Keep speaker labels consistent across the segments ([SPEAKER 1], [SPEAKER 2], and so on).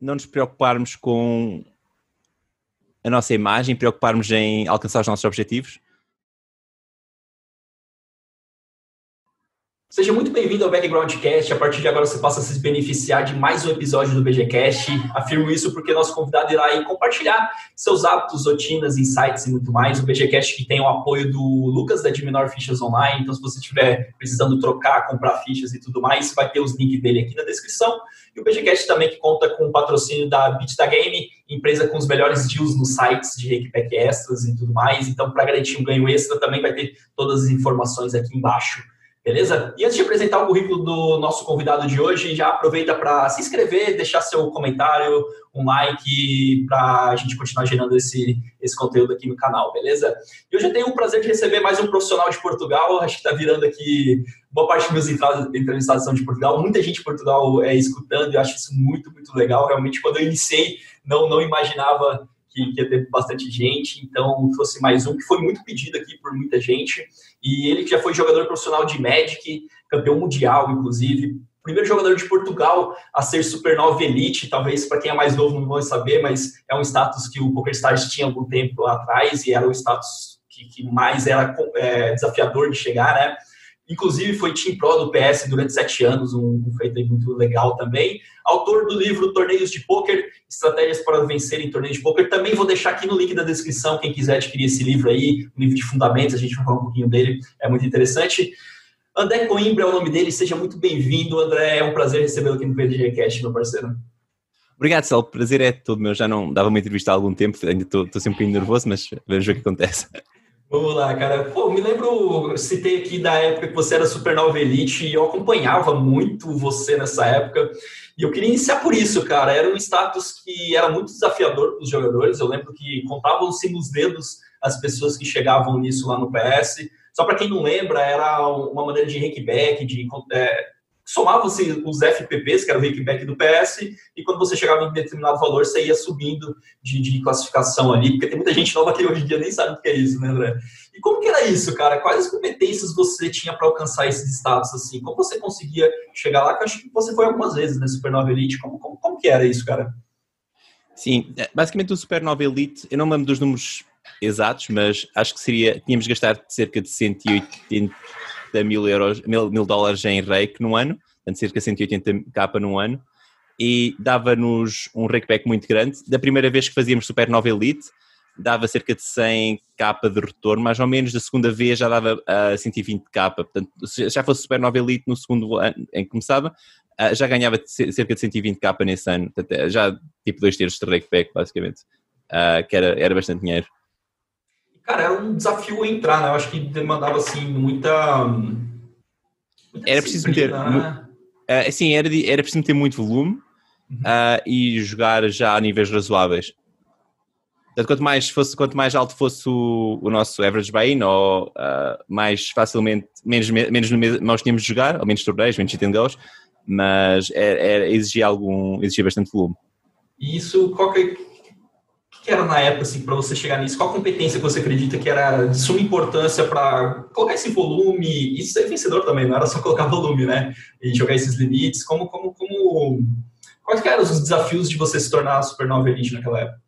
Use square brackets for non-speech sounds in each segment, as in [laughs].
[SPEAKER 1] não nos preocuparmos com a nossa imagem, preocuparmos em alcançar os nossos objetivos?
[SPEAKER 2] Seja muito bem-vindo ao Backgroundcast. A partir de agora você passa a se beneficiar de mais um episódio do BGCast. Afirmo isso porque nosso convidado irá compartilhar seus hábitos, rotinas, insights e muito mais. O BGCast que tem o apoio do Lucas da Dimenor Fichas Online. Então, se você estiver precisando trocar, comprar fichas e tudo mais, vai ter os links dele aqui na descrição. E o BGCast também que conta com o patrocínio da Bit da Game, empresa com os melhores deals nos sites de Hackpack Extras e tudo mais. Então, para garantir um ganho extra, também vai ter todas as informações aqui embaixo. Beleza? E antes de apresentar o currículo do nosso convidado de hoje, já aproveita para se inscrever, deixar seu comentário, um like, para a gente continuar gerando esse, esse conteúdo aqui no canal, beleza? E hoje eu tenho o prazer de receber mais um profissional de Portugal, acho que está virando aqui, boa parte dos meus entrevistados são de Portugal, muita gente de Portugal é escutando, eu acho isso muito, muito legal. Realmente, quando eu iniciei, não, não imaginava que, que ter bastante gente, então trouxe mais um que foi muito pedido aqui por muita gente. E ele já foi jogador profissional de Magic, campeão mundial, inclusive. Primeiro jogador de Portugal a ser Supernova Elite, talvez para quem é mais novo não vai saber, mas é um status que o PokerStars tinha algum tempo atrás e era o status que, que mais era é, desafiador de chegar, né? Inclusive foi Team Pro do PS durante sete anos, um, feito muito legal também. Autor do livro Torneios de Poker, Estratégias para Vencer em Torneios de Poker. Também vou deixar aqui no link da descrição, quem quiser adquirir esse livro aí, um livro de fundamentos, a gente vai falar um pouquinho dele, é muito interessante. André Coimbra é o nome dele, seja muito bem-vindo, André, é um prazer recebê-lo aqui no PDGcast, meu parceiro.
[SPEAKER 1] Obrigado, Cel, o prazer é todo meu, já não dava uma entrevista há algum tempo, ainda estou sempre um bocadinho nervoso, mas vamos ver o que acontece.
[SPEAKER 2] Vamos lá, cara. Pô, me lembro, citei aqui da época que você era Supernova Elite e eu acompanhava muito você nessa época. E eu queria iniciar por isso, cara. Era um status que era muito desafiador para os jogadores. Eu lembro que contavam-se nos dedos as pessoas que chegavam nisso lá no PS. Só para quem não lembra, era uma maneira de rankback, de é, somavam-se os FPPs, que era o rakeback do PS, e quando você chegava em determinado valor, você ia subindo de, de, classificação ali, porque tem muita gente nova que hoje em dia nem sabe o que é isso, né, André? E como que era isso, cara? Quais competências você tinha para alcançar esses status, assim? Como você conseguia chegar lá? Que eu acho que você foi algumas vezes, né, Supernova Elite. Como, como, como que era isso, cara?
[SPEAKER 1] Sim, é, basicamente o Supernova Elite, eu não lembro dos números exatos, mas acho que seria, tínhamos gastado cerca de 180 mil euros, mil, mil dólares em rake no ano, portanto cerca de 180 capa no ano, e dava-nos um rakeback muito grande. Da primeira vez que fazíamos Supernova Elite, dava cerca de 100 capa de retorno, mais ou menos. Da segunda vez já dava uh, 120 capa. Portanto, se já fosse Supernova Elite no segundo ano em que começava, uh, já ganhava cerca de 120 capa nesse ano. Portanto, já tipo dois terços de rakeback, basicamente, uh, que era, era bastante dinheiro.
[SPEAKER 2] Cara, era um desafio entrar, né? Eu acho que demandava, assim, muita...
[SPEAKER 1] muita era preciso meter... Né? Uh, sim, era, era preciso meter muito volume uhum. uh, e jogar já a níveis razoáveis. Portanto, quanto mais, fosse, quanto mais alto fosse o, o nosso average buy-in, ou uh, mais facilmente, menos, menos nós tínhamos de jogar, ou menos torneios, menos hit and goes, mas era, era, exigia, algum, exigia bastante volume.
[SPEAKER 2] E isso, qual que, que era na época, assim, para você chegar nisso? Qual competência que você acredita que era de suma importância para colocar esse volume e ser vencedor também? Não era só colocar [laughs] volume, né? E jogar esses limites. Como, como, como... Quais eram os desafios de você se tornar Supernova Elite naquela época?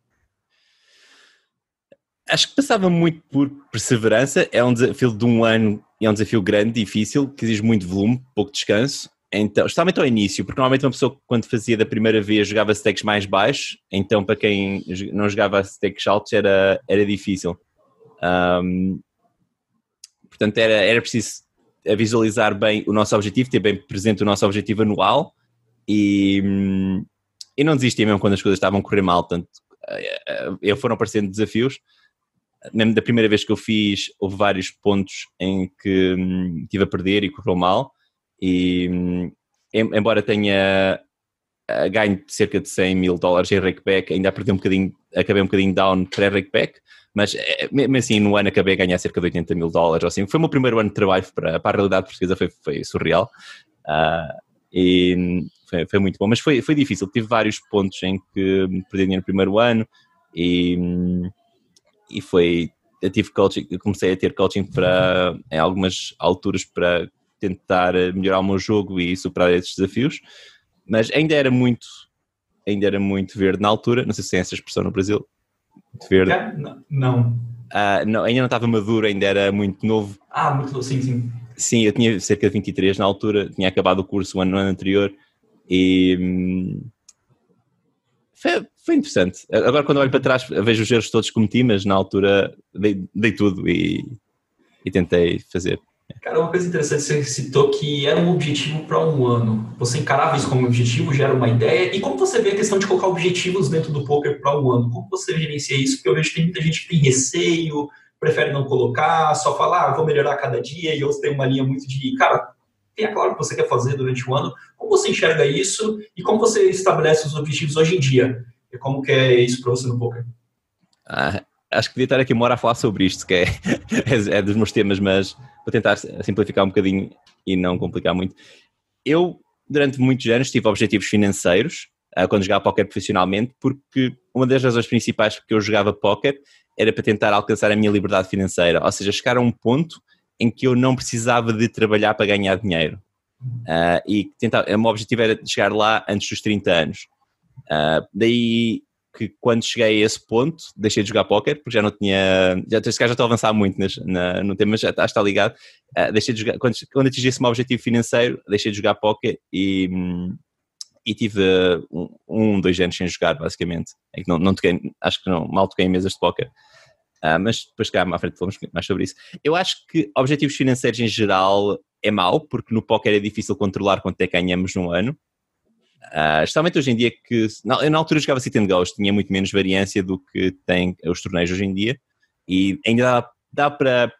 [SPEAKER 1] Acho que passava muito por perseverança. É um desafio de um ano, é um desafio grande, difícil, que exige muito volume, pouco descanso. Então, especialmente ao início, porque normalmente uma pessoa quando fazia da primeira vez jogava stakes mais baixos, então para quem não jogava stakes altos era, era difícil. Um, portanto, era, era preciso visualizar bem o nosso objetivo, ter bem presente o nosso objetivo anual e, e não desistir mesmo quando as coisas estavam a correr mal. Portanto, eh, eh, foram aparecendo desafios. Mesmo da primeira vez que eu fiz, houve vários pontos em que hum, tive a perder e correu mal e embora tenha eh, ganho cerca de 100 mil dólares em rakeback, ainda perdi um bocadinho, acabei um bocadinho down pré-rakeback, mas eh, mesmo assim no ano acabei a ganhar cerca de 80 mil dólares, assim, foi o meu primeiro ano de trabalho para, para a realidade portuguesa, foi, foi surreal. Uh, e foi, foi, muito bom, mas foi, foi difícil, tive vários pontos em que perdi dinheiro no primeiro ano e, e foi, eu tive coaching, comecei a ter coaching para, em algumas alturas para tentar melhorar o meu jogo e superar esses desafios, mas ainda era muito ainda era muito verde na altura, não sei se tem essa expressão no Brasil, verde.
[SPEAKER 2] Não.
[SPEAKER 1] Uh, não. Ainda não estava maduro, ainda era muito novo.
[SPEAKER 2] Ah, muito novo, sim, sim.
[SPEAKER 1] Sim, eu tinha cerca de 23 na altura, tinha acabado o curso o ano, no ano anterior e hum, foi, foi, interessante. Agora, quando olho para trás, vejo os erros todos que cometi, mas na altura dei, dei tudo e, e tentei fazer.
[SPEAKER 2] Cara, uma coisa interessante, você citou que era um objetivo para um ano. Você encarava isso como objetivo, já era uma ideia. E como você vê a questão de colocar objetivos dentro do poker para um ano? Como você gerencia isso? Porque eu vejo que tem muita gente que tem receio, prefere não colocar, só falar, ah, vou melhorar cada dia, e outros têm uma linha muito de, cara, tenha claro o que você quer fazer durante o ano. Como você enxerga isso e como você estabelece os objetivos hoje em dia? E como que é isso para você no poker?
[SPEAKER 1] Ah, acho que devia estar aqui uma hora a falar sobre isto, que é, [laughs] é, é dos meus temas, mas vou tentar simplificar um bocadinho e não complicar muito. Eu, durante muitos anos, tive objetivos financeiros uh, quando jogava póquer profissionalmente, porque uma das razões principais que eu jogava póquer era para tentar alcançar a minha liberdade financeira, ou seja, chegar a um ponto em que eu não precisava de trabalhar para ganhar dinheiro. Uh, e tentar, o meu objetivo era chegar lá antes dos 30 anos. Uh, daí que quando cheguei a esse ponto, deixei de jogar póquer, porque já não tinha. Já, já estou a avançar muito nas, na, no tema, já está, está ligado. Uh, deixei de jogar, quando, quando atingi esse meu objetivo financeiro, deixei de jogar póquer e, e tive um, um, dois anos sem jogar, basicamente. É que não, não toquei, acho que não, mal toquei em mesas de póquer. Uh, mas depois cá à frente falamos mais sobre isso. Eu acho que objetivos financeiros em geral é mau, porque no póquer é difícil controlar quanto é que ganhamos num ano. Uh, especialmente hoje em dia que, na, eu na altura jogava sit and goes, tinha muito menos variância do que tem os torneios hoje em dia e ainda dá, dá para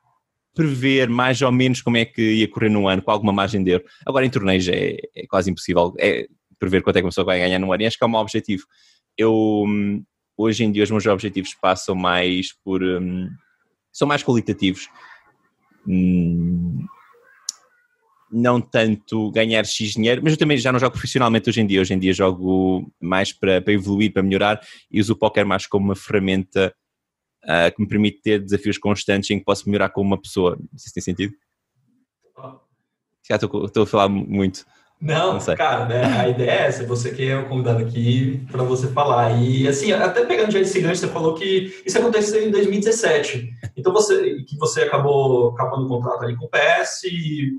[SPEAKER 1] prever mais ou menos como é que ia correr num ano, com alguma margem de erro. Agora em torneios é, é quase impossível é prever quanto é que uma pessoa vai ganhar num ano e acho que é um objetivo. Eu, hum, hoje em dia os meus objetivos passam mais por... Um, são mais qualitativos. Hum, não tanto ganhar X dinheiro, mas eu também já não jogo profissionalmente hoje em dia. Hoje em dia jogo mais para, para evoluir, para melhorar e uso o póquer mais como uma ferramenta uh, que me permite ter desafios constantes em que posso melhorar como uma pessoa. Não sei se tem sentido. Já estou, estou a falar muito.
[SPEAKER 2] Não, não cara, né, a ideia é essa, você que é o convidado aqui para você falar. E assim, até pegando já esse gancho, você falou que isso aconteceu em 2017. Então você que você acabou acabando o contrato ali com o PS,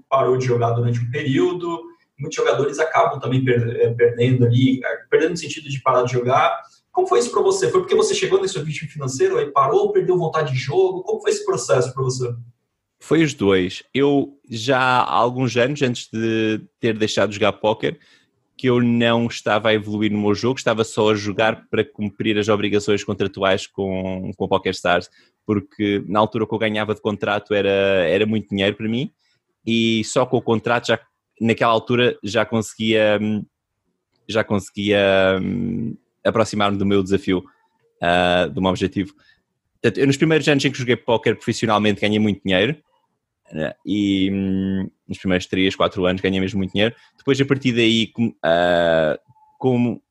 [SPEAKER 2] parou de jogar durante um período. Muitos jogadores acabam também eh, perdendo ali, perdendo no sentido de parar de jogar. Como foi isso para você? Foi porque você chegou nesse objetivo financeiro, aí parou, perdeu vontade de jogo? Como foi esse processo para você?
[SPEAKER 1] Foi os dois. Eu já há alguns anos, antes de ter deixado de jogar póquer, que eu não estava a evoluir no meu jogo, estava só a jogar para cumprir as obrigações contratuais com, com a Stars, porque na altura que eu ganhava de contrato era, era muito dinheiro para mim e só com o contrato já naquela altura já conseguia já conseguia hum, aproximar-me do meu desafio, uh, do meu objetivo. Portanto, eu nos primeiros anos em que joguei póquer profissionalmente ganhei muito dinheiro? E hum, nos primeiros 3, 4 anos ganhei mesmo muito dinheiro. Depois, a partir daí, uh, como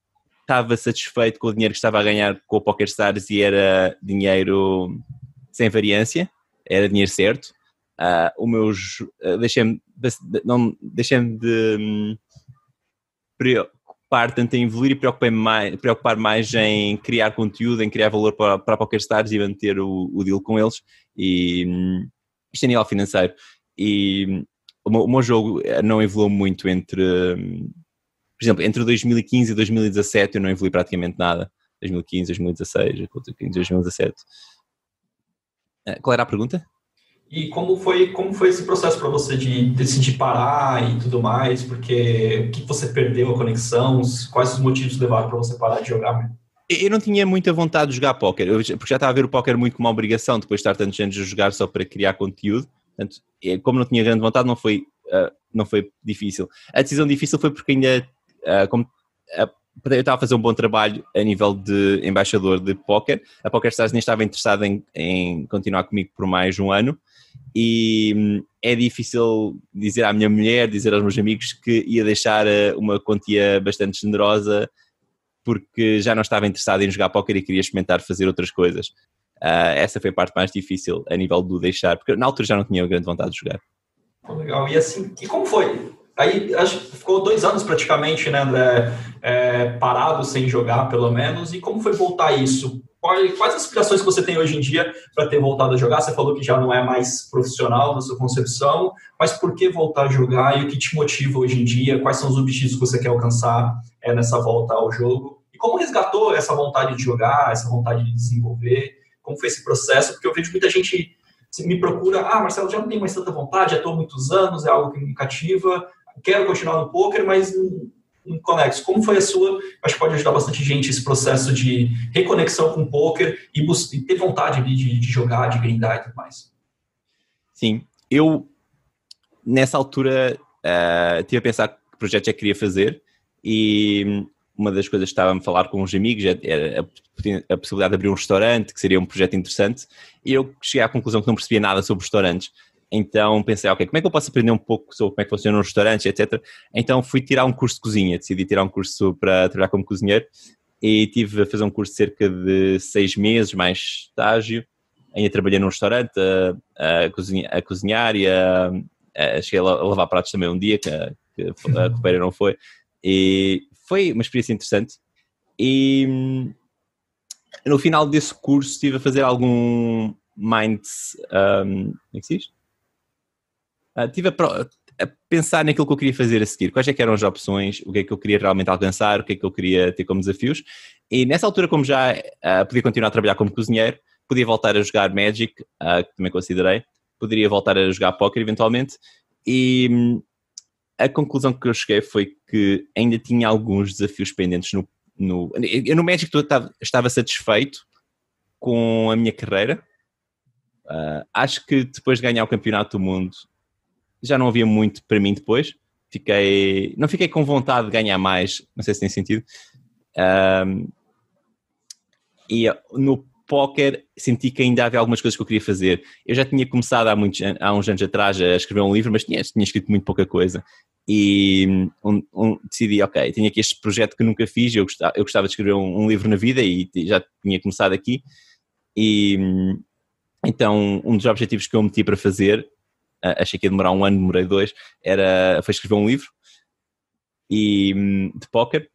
[SPEAKER 1] estava satisfeito com o dinheiro que estava a ganhar com o PokerStars e era dinheiro sem variância, era dinheiro certo, uh, o meus uh, deixei-me não deixei-me de preocupar tanto em evoluir e preocupar mais, preocupar mais em criar conteúdo, em criar valor para, para PokerStars e manter o, o deal com eles e um, isto é nível financeiro. E o meu, o meu jogo não evoluiu muito entre, por exemplo, entre 2015 e 2017 eu não evolui praticamente nada. 2015, 2016, 2017. Qual era a pergunta?
[SPEAKER 2] E como foi, como foi esse processo para você de decidir parar e tudo mais? Porque o que você perdeu a conexão? Quais os motivos levaram para você parar de jogar?
[SPEAKER 1] Eu não tinha muita vontade de jogar póquer, porque já estava a ver o póquer muito como uma obrigação, depois de estar tantos anos a jogar só para criar conteúdo. Portanto, como não tinha grande vontade, não foi, uh, não foi difícil. A decisão difícil foi porque ainda, uh, como, uh, eu estava a fazer um bom trabalho a nível de embaixador de póquer, a PokerStars nem estava interessada em, em continuar comigo por mais um ano, e hum, é difícil dizer à minha mulher, dizer aos meus amigos que ia deixar uma quantia bastante generosa porque já não estava interessado em jogar póquer e queria experimentar fazer outras coisas. Uh, essa foi a parte mais difícil a nível do deixar, porque na altura já não tinha grande vontade de jogar.
[SPEAKER 2] Legal. E assim, e como foi? Aí acho que ficou dois anos praticamente, né, André, é, parado sem jogar, pelo menos. E como foi voltar isso? Quais as aspirações que você tem hoje em dia para ter voltado a jogar? Você falou que já não é mais profissional na sua concepção, mas por que voltar a jogar e o que te motiva hoje em dia? Quais são os objetivos que você quer alcançar é, nessa volta ao jogo? E como resgatou essa vontade de jogar, essa vontade de desenvolver? Como foi esse processo? Porque eu vejo muita gente me procura, ah, Marcelo, já não tenho mais tanta vontade, já estou há muitos anos, é algo que me cativa, quero continuar no poker, mas um conexo. Como foi a sua? Acho que pode ajudar bastante gente esse processo de reconexão com o poker e, e ter vontade de, de, jogar, de grindar e tudo mais.
[SPEAKER 1] Sim, eu nessa altura uh, tive a pensar que projeto que queria fazer e uma das coisas que estava a falar com uns amigos era a, a, possibilidade de abrir um restaurante, que seria um projeto interessante, e eu cheguei à conclusão que não percebia nada sobre restaurantes. Então pensei, ok, como é que eu posso aprender um pouco sobre como é que funciona um restaurante, etc. Então fui tirar um curso de cozinha, decidi tirar um curso para trabalhar como cozinheiro e tive a fazer um curso de cerca de seis meses, mais estágio. Ainda trabalhei num restaurante a, a, cozinhar, a cozinhar e a, a, cheguei a lavar pratos também um dia, que, a copeira não foi. E foi uma experiência interessante. E hum, no final desse curso estive a fazer algum mind. Um, como é que se diz? Uh, tive a, a, pensar naquilo que eu queria fazer a seguir, quais é que eram as opções, o que é que eu queria realmente alcançar, o que é que eu queria ter como desafios. E nessa altura, como já uh, podia continuar a trabalhar como cozinheiro, podia voltar a jogar Magic, uh, que também considerei, poderia voltar a jogar Poker eventualmente, e hum, a conclusão que eu cheguei foi que ainda tinha alguns desafios pendentes no. no eu no Magic estava, estava satisfeito com a minha carreira. Uh, acho que depois de ganhar o Campeonato do Mundo já não havia muito para mim depois. Fiquei, não fiquei com vontade de ganhar mais, não sei se tem sentido. Um, e no póquer senti que ainda havia algumas coisas que eu queria fazer. Eu já tinha começado há, muitos, há uns anos atrás a escrever um livro, mas tinha, tinha escrito muito pouca coisa. E um, um, decidi, ok, tinha aqui este projeto que nunca fiz, eu gostava, eu gostava de escrever um, um livro na vida e já tinha começado aqui. E então, um dos objetivos que eu meti para fazer achei que ia demorar um ano, demorei dois, era, foi escrever um livro e, hum, de póquer.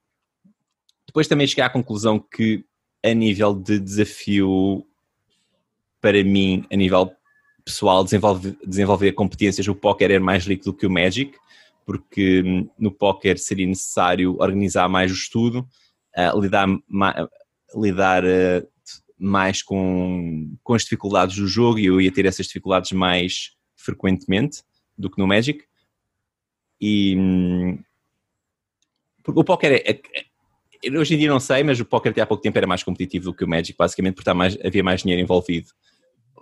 [SPEAKER 1] Depois também cheguei à conclusão que a nível de desafio para mim, a nível pessoal, desenvolver, desenvolver competências, o póquer era mais rico do que o Magic, porque hum, no póquer seria necessário organizar mais o estudo, uh, lidar, ma, lidar uh, mais com, com as dificuldades do jogo e eu ia ter essas dificuldades mais frequentemente do que no Magic. E porque o póquer é, é, é, hoje em dia não sei, mas o póquer até há pouco tempo era mais competitivo do que o Magic, basicamente porque mais, havia mais dinheiro envolvido.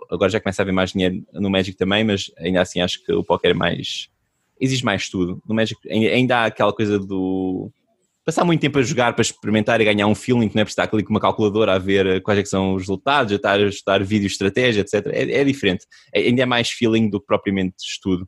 [SPEAKER 1] Agora já começa a haver mais dinheiro no Magic também, mas ainda assim acho que o póquer é mais exige mais estudo. No Magic ainda há aquela coisa do passar muito tempo a jogar para experimentar e ganhar um feeling, não é? Por estar ali com uma calculadora a ver quais é são os resultados, a estar a estudar vídeo estratégia, etc. É, é diferente. É, ainda é mais feeling do que propriamente estudo.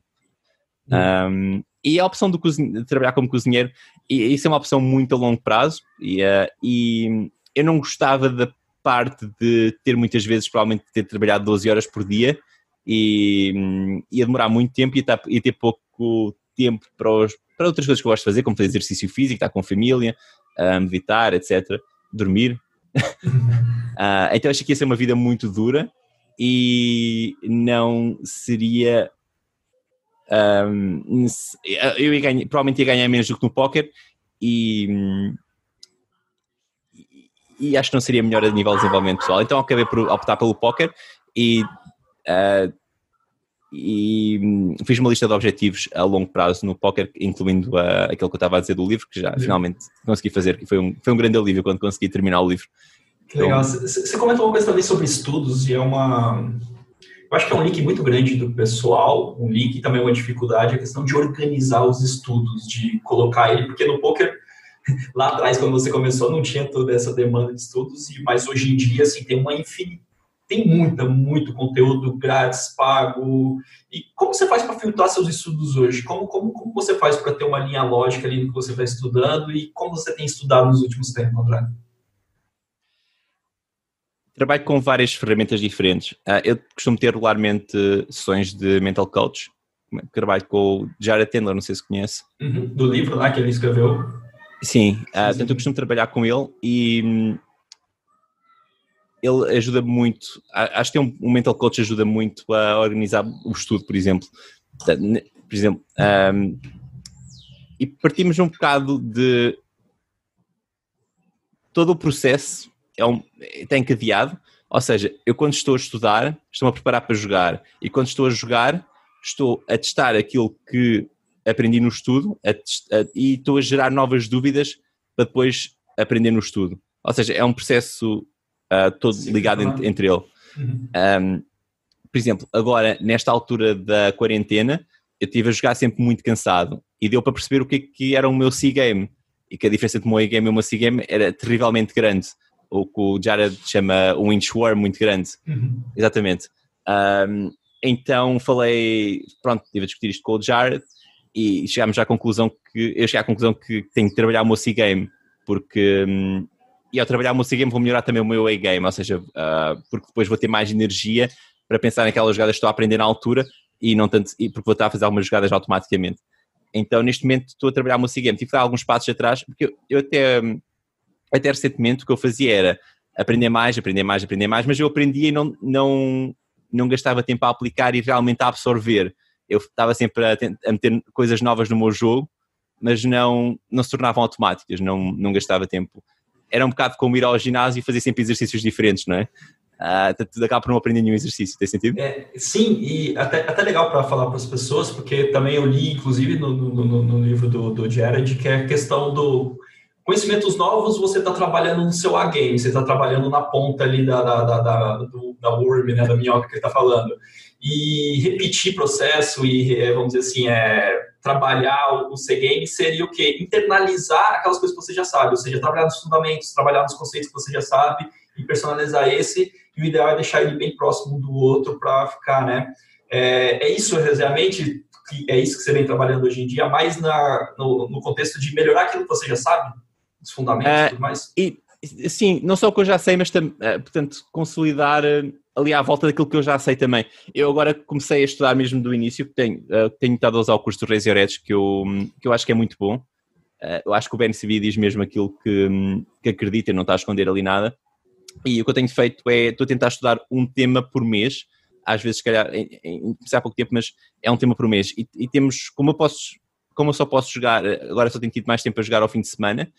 [SPEAKER 1] Uhum. Um, e a opção de, trabalhar como cozinheiro, e, isso é uma opção muito a longo prazo, e, uh, e eu não gostava da parte de ter muitas vezes, provavelmente, ter trabalhado 12 horas por dia e um, ia demorar muito tempo e ia, ia ter pouco tempo para, os, para outras coisas que eu gosto de fazer, como fazer exercício físico, estar com a família, um, meditar, etc. Dormir. uh, [laughs] então acho que ia ser uma vida muito dura e não seria. Um, eu ia ganhar, provavelmente ia ganhar menos do que no póquer e, e acho que não seria melhor a nível de desenvolvimento pessoal. Então acabei por optar pelo póquer e uh, e fiz uma lista de objetivos a longo prazo no póquer, incluindo uh, aquilo que eu estava a dizer do livro, que já Sim. finalmente consegui fazer, que foi um, foi um grande alívio quando consegui terminar o livro.
[SPEAKER 2] Que legal. Você então, comentou uma coisa também sobre estudos, e é uma. Eu acho que é um link muito grande do pessoal, um link e também uma dificuldade, a questão de organizar os estudos, de colocar ele, porque no poker [laughs] lá atrás, quando você começou, não tinha toda essa demanda de estudos, mas hoje em dia, assim, tem uma infinidade tem muita, muito conteúdo grátis, pago. E como você faz para filtrar seus estudos hoje? Como, como, como você faz para ter uma linha lógica ali no que você está estudando e como você tem estudado nos últimos tempos, André?
[SPEAKER 1] Trabalho com várias ferramentas diferentes. Ah, eu costumo ter regularmente sessões de mental coach trabalho com o Jared Tendler, não sei se conhece.
[SPEAKER 2] Uhum, do livro lá que ele escreveu.
[SPEAKER 1] Sim, uh, portanto eu costumo trabalhar com ele e hum, ele ajuda muito, acho que tem um, um mental coach ajuda muito a organizar o estudo, por exemplo. Por exemplo, um, e partimos um bocado de todo o processo é um, está encadeado, ou seja, eu quando estou a estudar, estou-me a preparar para jogar, e quando estou a jogar, estou a testar aquilo que aprendi no estudo a, a, e estou a gerar novas dúvidas para depois aprender no estudo. Ou seja, é um processo uh, todo Sim, ligado entre, entre ele. Uhum. Um, por exemplo, agora, nesta altura da quarentena, eu estive a jogar sempre muito cansado e deu para perceber o que, é que era o meu C-game e que a diferença entre o meu A-game e o meu C-game era terrivelmente grande. O que o Jared chama um inchworm muito grande. Uhum. Exatamente. Um, então falei, pronto, estive a discutir isto com o Jared e chegámos à conclusão que, eu cheguei à conclusão que tenho que trabalhar o meu C-game, porque um, e ao trabalhar o meu C-game vou melhorar também o meu A-game, ou seja, uh, porque depois vou ter mais energia para pensar naquelas jogadas que estou a aprender na altura e não tanto, e porque vou estar a fazer algumas jogadas automaticamente. Então, neste momento, estou a trabalhar o meu C-game. Tive que dar alguns passos atrás, porque eu, eu até, até recentemente o que eu fazia era aprender mais, aprender mais, aprender mais, mas eu aprendia e não, não, não gastava tempo a aplicar e realmente a absorver. Eu estava sempre a, a meter coisas novas no meu jogo, mas não, não se tornavam automáticas, não, não gastava tempo. Era um bocado como ir ao ginásio e fazer sempre exercícios diferentes, não é? Uh, tudo acaba por não aprender nenhum exercício, tem sentido?
[SPEAKER 2] É, sim, e até, até legal para falar para as pessoas, porque também eu li, inclusive, no, no, no livro do, do Jared, que é a questão do conhecimentos novos, você está trabalhando no seu A-game, você está trabalhando na ponta ali da, da, da, da, do, da worm, né, da minhoca que ele está falando. E repetir processo e, é, vamos dizer assim, é, trabalhar o C-game seria o quê? Internalizar aquelas coisas que você já sabe, ou seja, trabalhar nos fundamentos, trabalhar nos conceitos que você já sabe e personalizar esse e o ideal é deixar ele bem próximo do outro para ficar, né? É, é, isso realmente, é isso que você vem trabalhando hoje em dia, mais na, no, no contexto de melhorar aquilo que você já sabe, os fundamentos e tudo mais?
[SPEAKER 1] E, sim, não só o que eu já sei, mas, é, portanto, consolidar é, ali à volta daquilo que eu já sei também. Eu agora comecei a estudar mesmo do início, tenho, tenho estado a usar o curso do Razor Edge, que eu, que eu acho que é muito bom. Eu acho que o BNCB diz mesmo aquilo que, que acredita e não está a esconder ali nada. E o que eu tenho feito é, estou a tentar estudar um tema por mês, às vezes, se calhar, em, em, há pouco tempo, mas é um tema por mês. E, e, temos, como eu posso, como eu só posso jogar, agora só tenho tido mais tempo a jogar ao fim de semana,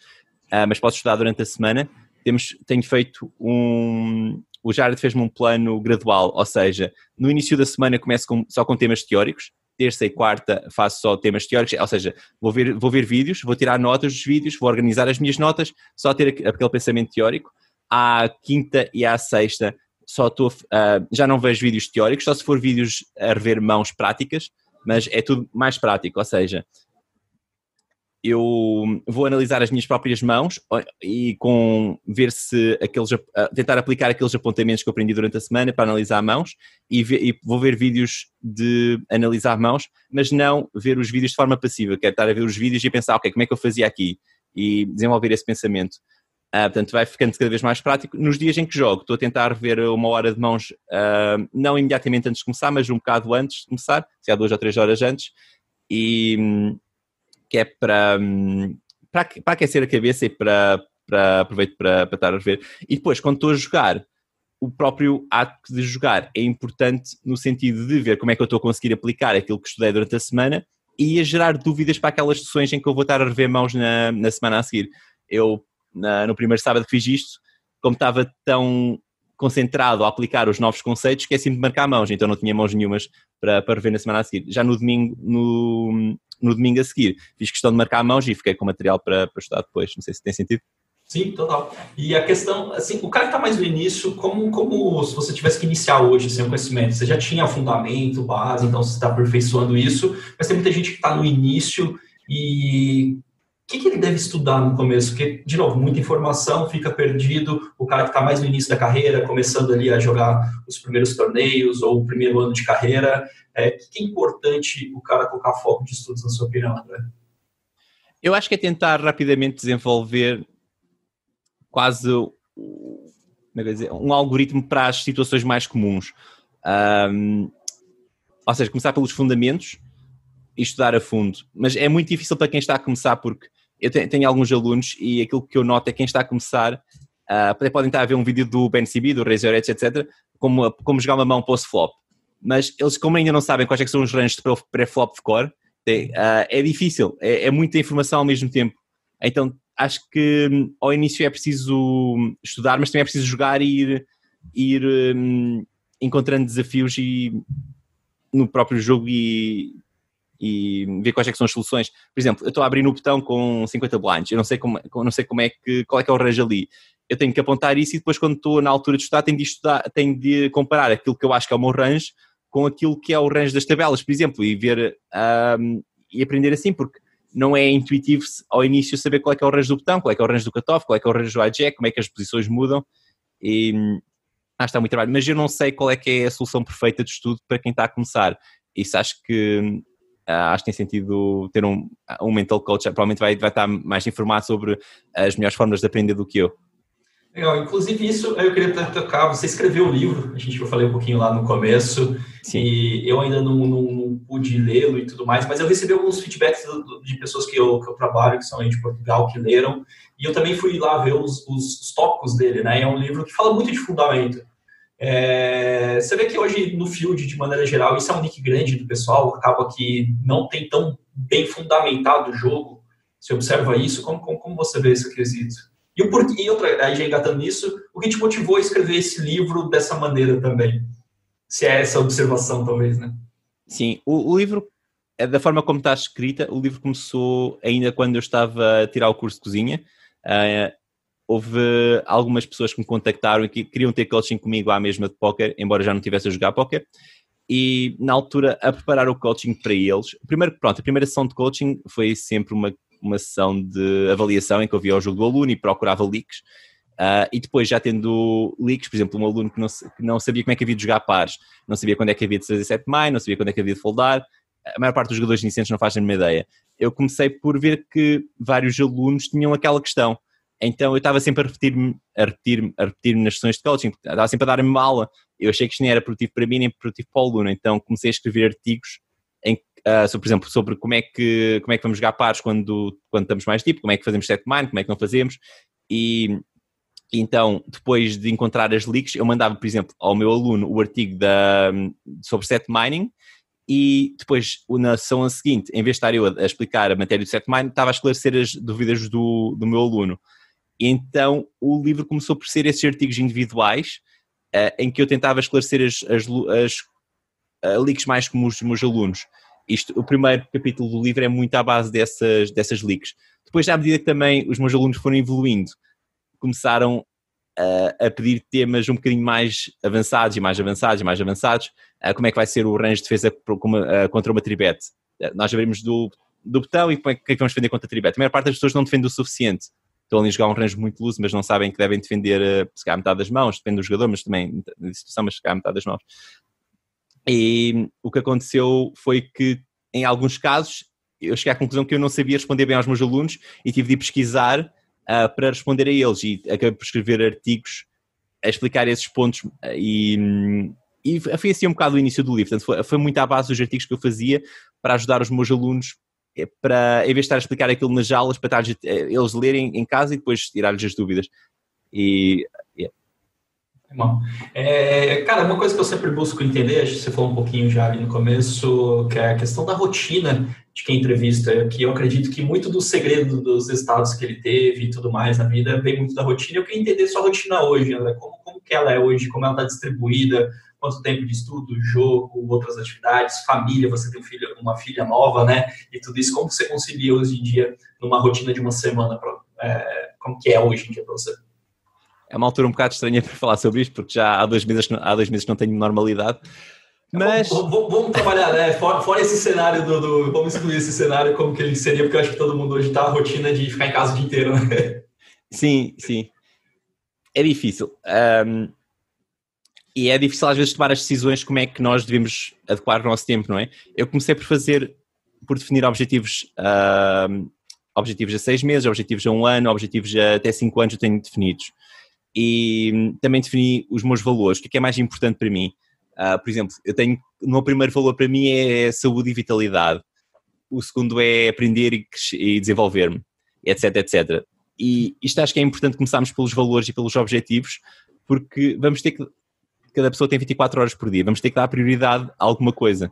[SPEAKER 1] uh, mas posso estudar durante a semana, temos, tenho feito um, o Jared fez-me um plano gradual, ou seja, no início da semana começo com, só com temas teóricos, terça e quarta faço só temas teóricos, ou seja, vou ver, vou ver vídeos, vou tirar notas dos vídeos, vou organizar as minhas notas, só ter aquele pensamento teórico. À quinta e à sexta só estou, uh, já não vejo vídeos teóricos, só se for vídeos a rever mãos práticas, mas é tudo mais prático, ou seja, eu vou analisar as minhas próprias mãos e com ver se aqueles tentar aplicar aqueles apontamentos que eu aprendi durante a semana para analisar mãos e, ver, e, vou ver vídeos de analisar mãos, mas não ver os vídeos de forma passiva, quero estar a ver os vídeos e pensar, ok, como é que eu fazia aqui e desenvolver esse pensamento. Uh, portanto, vai ficando cada vez mais prático. Nos dias em que jogo, estou a tentar ver uma hora de mãos, uh, não imediatamente antes de começar, mas um bocado antes de começar, se há duas ou três horas antes, e que é para, para, para aquecer a cabeça e para, para aproveito para, para estar a ver. E depois, quando estou a jogar, o próprio ato de jogar é importante no sentido de ver como é que eu estou a conseguir aplicar aquilo que estudei durante a semana e a gerar dúvidas para aquelas sessões em que eu vou estar a rever mãos na, na semana a seguir. Eu na, no primeiro sábado que fiz isto, como estava tão concentrado a aplicar os novos conceitos, esqueci-me de marcar mãos, então não tinha mãos nenhumas para, para rever na semana a seguir. Já no domingo, no, no domingo a seguir, fiz questão de marcar mãos e fiquei com material para, para estudar depois. Não sei se tem sentido.
[SPEAKER 2] Sim, total. E a questão, assim, o cara que está mais no início, como, como se você tivesse que iniciar hoje sem o conhecimento, você já tinha fundamento, base, então você está aperfeiçoando isso, mas tem muita gente que está no início e que, que ele deve estudar no começo? Porque, de novo, muita informação, fica perdido. O cara que está mais no início da carreira, começando ali a jogar os primeiros torneios ou o primeiro ano de carreira, é, que é importante o cara colocar foco de estudos, na sua opinião, André?
[SPEAKER 1] Eu acho que é tentar rapidamente desenvolver quase é dizer, um algoritmo para as situações mais comuns. Um, ou seja, começar pelos fundamentos e estudar a fundo. Mas é muito difícil para quem está a começar, porque eu tenho, tenho alguns alunos e aquilo que eu noto é que quem está a começar, uh, podem estar a ver um vídeo do Ben CB, do Razor Edge, etc., como, como jogar uma mão post-flop. Mas eles, como ainda não sabem quais é são os ranges de pré-flop de core, uh, é difícil, é, é muita informação ao mesmo tempo. Então acho que hum, ao início é preciso estudar, mas também é preciso jogar e ir, ir um, encontrando desafios e, no próprio jogo e, e ver quais é são as soluções. Por exemplo, eu estou a abrir no botão com 50 blinds, eu não sei como, não sei como é que, qual é que é o range ali. Eu tenho que apontar isso e depois quando estou na altura de estudar tenho de estudar, tenho de comparar aquilo que eu acho que é o meu range com aquilo que é o range das tabelas, por exemplo, e ver um, e aprender assim, porque não é intuitivo ao início saber qual é que é o range do botão, qual é que é o range do cutoff, qual é que é o range do hijack, como é que as posições mudam e ah, está muito trabalho, mas eu não sei qual é que é a solução perfeita de estudo para quem está a começar. Isso acho que acho que tem sentido ter um, um mental coach, provavelmente vai, vai estar mais informado sobre as melhores formas de aprender do que eu.
[SPEAKER 2] Legal, inclusive isso eu queria tocar, você escreveu o livro, a gente eu falei um pouquinho lá no começo, Sim. e eu ainda não, não, não pude lê-lo e tudo mais, mas eu recebi alguns feedbacks de pessoas que eu, que eu trabalho, que são aí de Portugal, que leram, e eu também fui lá ver os, os, os tópicos dele, né, é um livro que fala muito de fundamento. É, você vê que hoje no field, de maneira geral, isso é um nick grande do pessoal, acaba que não tem tão bem fundamentado o jogo, você observa isso, como, como, como você vê esse quesito? E, o porquê, e outra, aí já engatando nisso, o que te motivou a escrever esse livro dessa maneira também? Se é essa observação, talvez, né?
[SPEAKER 1] Sim, o, o livro, é da forma como está escrita, o livro começou ainda quando eu estava a tirar o curso de cozinha. Uh, houve algumas pessoas que me contactaram e que queriam ter coaching comigo à mesma de póquer, embora já não tivesse a jogar póquer. E na altura, a preparar o coaching para eles, primeiro, pronto, a primeira sessão de coaching foi sempre uma uma sessão de avaliação em que eu via o jogo do aluno e procurava leaks. Uh, e depois, já tendo leaks, por exemplo, um aluno que não, que não, sabia como é que havia de jogar pares, não sabia quando é que havia de fazer 7 mai, não sabia quando é que havia de foldar, a maior parte dos jogadores iniciantes não fazem a mesma ideia. Eu comecei por ver que vários alunos tinham aquela questão. Então eu estava sempre a repetir-me a repetir, a repetir nas sessões de coaching, estava sempre a dar-me aula. Eu achei que isto nem era produtivo para mim, nem produtivo para o aluno. Então comecei a escrever artigos em uh, sobre, por exemplo, sobre como é que, como é que vamos jogar pares quando, quando estamos mais tipo, como é que fazemos set mine, como é que não fazemos, e então, depois de encontrar as leaks, eu mandava, por exemplo, ao meu aluno o artigo da, sobre set mining, e depois, na sessão seguinte, em vez de estar eu a, explicar a matéria do set mining, estava a esclarecer as dúvidas do, do meu aluno. Então, o livro começou por ser esses artigos individuais, uh, em que eu tentava esclarecer as, as, as uh, leaks mais comuns dos meus alunos. Isto, o primeiro capítulo do livro é muito à base dessas, dessas leaks. Depois, à medida que também os meus alunos foram evoluindo, começaram a, a pedir temas um bocadinho mais avançados e mais avançados e mais avançados. como é que vai ser o range de defesa contra uma tribete? nós abrimos do, do botão e como é que, é vamos defender contra a tribete? A maior parte das pessoas não defende o suficiente. Estão ali a jogar um range muito loose, mas não sabem que devem defender, se calhar, metade das mãos, depende do jogador, mas também da situação, mas se calhar metade das mãos. E o que aconteceu foi que, em alguns casos, eu cheguei à conclusão que eu não sabia responder bem aos meus alunos e tive de pesquisar uh, para responder a eles e acabei por escrever artigos a explicar esses pontos ah, e, e foi assim um bocado o início do livro, portanto foi, foi muito à base dos artigos que eu fazia para ajudar os meus alunos eh, para, em vez de estar a explicar aquilo nas aulas, para estar, eh, eles lerem em casa e depois tirar-lhes as dúvidas. E
[SPEAKER 2] é, cara, uma coisa que eu sempre busco entender, acho que você falou um pouquinho já ali no começo, que é a questão da rotina de quem entrevista, que eu acredito que muito do segredo dos estados que ele teve e tudo mais na vida vem muito da rotina. Eu queria entender sua rotina hoje, André, como, como que ela é hoje, como ela está distribuída, quanto tempo de estudo, jogo, outras atividades, família, você tem um filho, uma filha nova, né, e tudo isso, como você concilia hoje em dia numa rotina de uma semana, pra, é, como que é hoje em dia para você?
[SPEAKER 1] é uma altura um bocado estranha para falar sobre isto, porque já há dois meses, há dois meses não tenho normalidade. Mas...
[SPEAKER 2] Vamos, vamos, vamos trabalhar, né? Fora, fora, esse cenário do, do, Vamos excluir esse cenário como que ele seria, porque eu acho que todo mundo hoje está a rotina de ficar em casa o dia inteiro, né?
[SPEAKER 1] Sim, sim. É difícil. Um, e é difícil às vezes tomar as decisões como é que nós devemos adequar o nosso tempo, não é? Eu comecei por fazer, por definir objetivos, um, objetivos a seis meses, objetivos a um ano, objetivos a até cinco anos eu tenho definidos e também defini os meus valores, o que é, é mais importante para mim. Uh, por exemplo, eu tenho, o meu primeiro valor para mim é saúde e vitalidade. o segundo é aprender e, e desenvolver-me, etc, etc. E isto acho que é importante começarmos pelos valores e pelos objetivos, porque vamos ter que, cada pessoa tem 24 horas por dia, vamos ter que dar prioridade a alguma coisa,